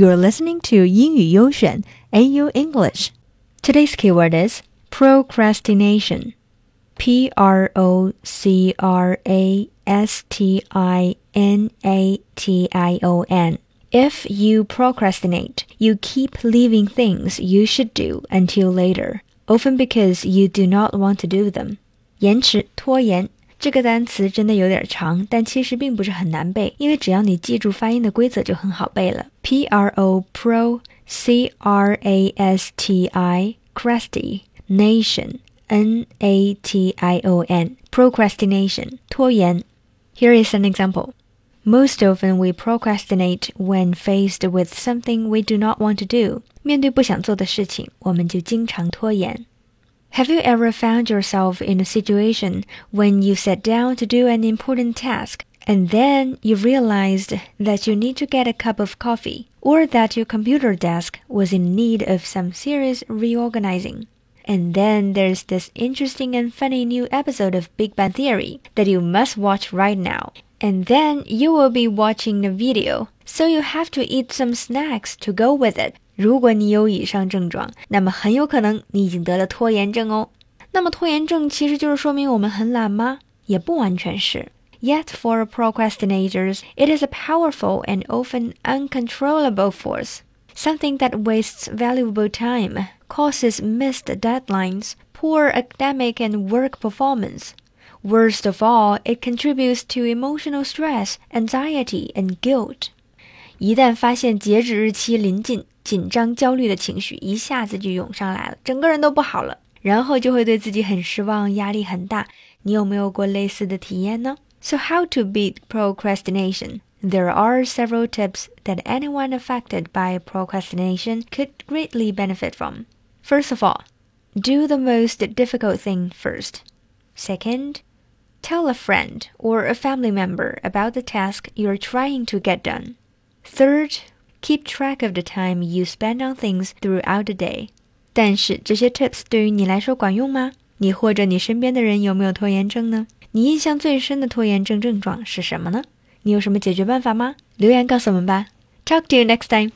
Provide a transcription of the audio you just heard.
You're listening to 英语优选 AU English. Today's keyword is procrastination. P R O C R A S T I N A T I O N. If you procrastinate, you keep leaving things you should do until later, often because you do not want to do them. 延迟拖延 这个单词真的有点长，但其实并不是很难背，因为只要你记住发音的规则就很好背了。P R O pro C R A S T I crusty nation N A T I O N procrastination 拖延。Here is an example. Most often we procrastinate when faced with something we do not want to do. 面对不想做的事情，我们就经常拖延。 Have you ever found yourself in a situation when you sat down to do an important task and then you realized that you need to get a cup of coffee or that your computer desk was in need of some serious reorganizing? And then there's this interesting and funny new episode of Big Bang Theory that you must watch right now. And then you will be watching the video, so you have to eat some snacks to go with it. 如果你有以上症状，那么很有可能你已经得了拖延症哦。那么拖延症其实就是说明我们很懒吗？也不完全是。Yet for procrastinators, it is a powerful and often uncontrollable force, something that wastes valuable time, causes missed deadlines, poor academic and work performance. Worst of all, it contributes to emotional stress, anxiety, and guilt. 一旦发现截止日期临近， 紧张、焦虑的情绪一下子就涌上来了，整个人都不好了，然后就会对自己很失望，压力很大。你有没有过类似的体验呢？So how to beat procrastination? There are several tips that anyone affected by procrastination could greatly benefit from. First of all, do the most difficult thing first. Second, tell a friend or a family member about the task you're trying to get done. Third, Keep track of the time you spend on things throughout the day。但是这些 tips 对于你来说管用吗？你或者你身边的人有没有拖延症呢？你印象最深的拖延症症状是什么呢？你有什么解决办法吗？留言告诉我们吧。Talk to you next time.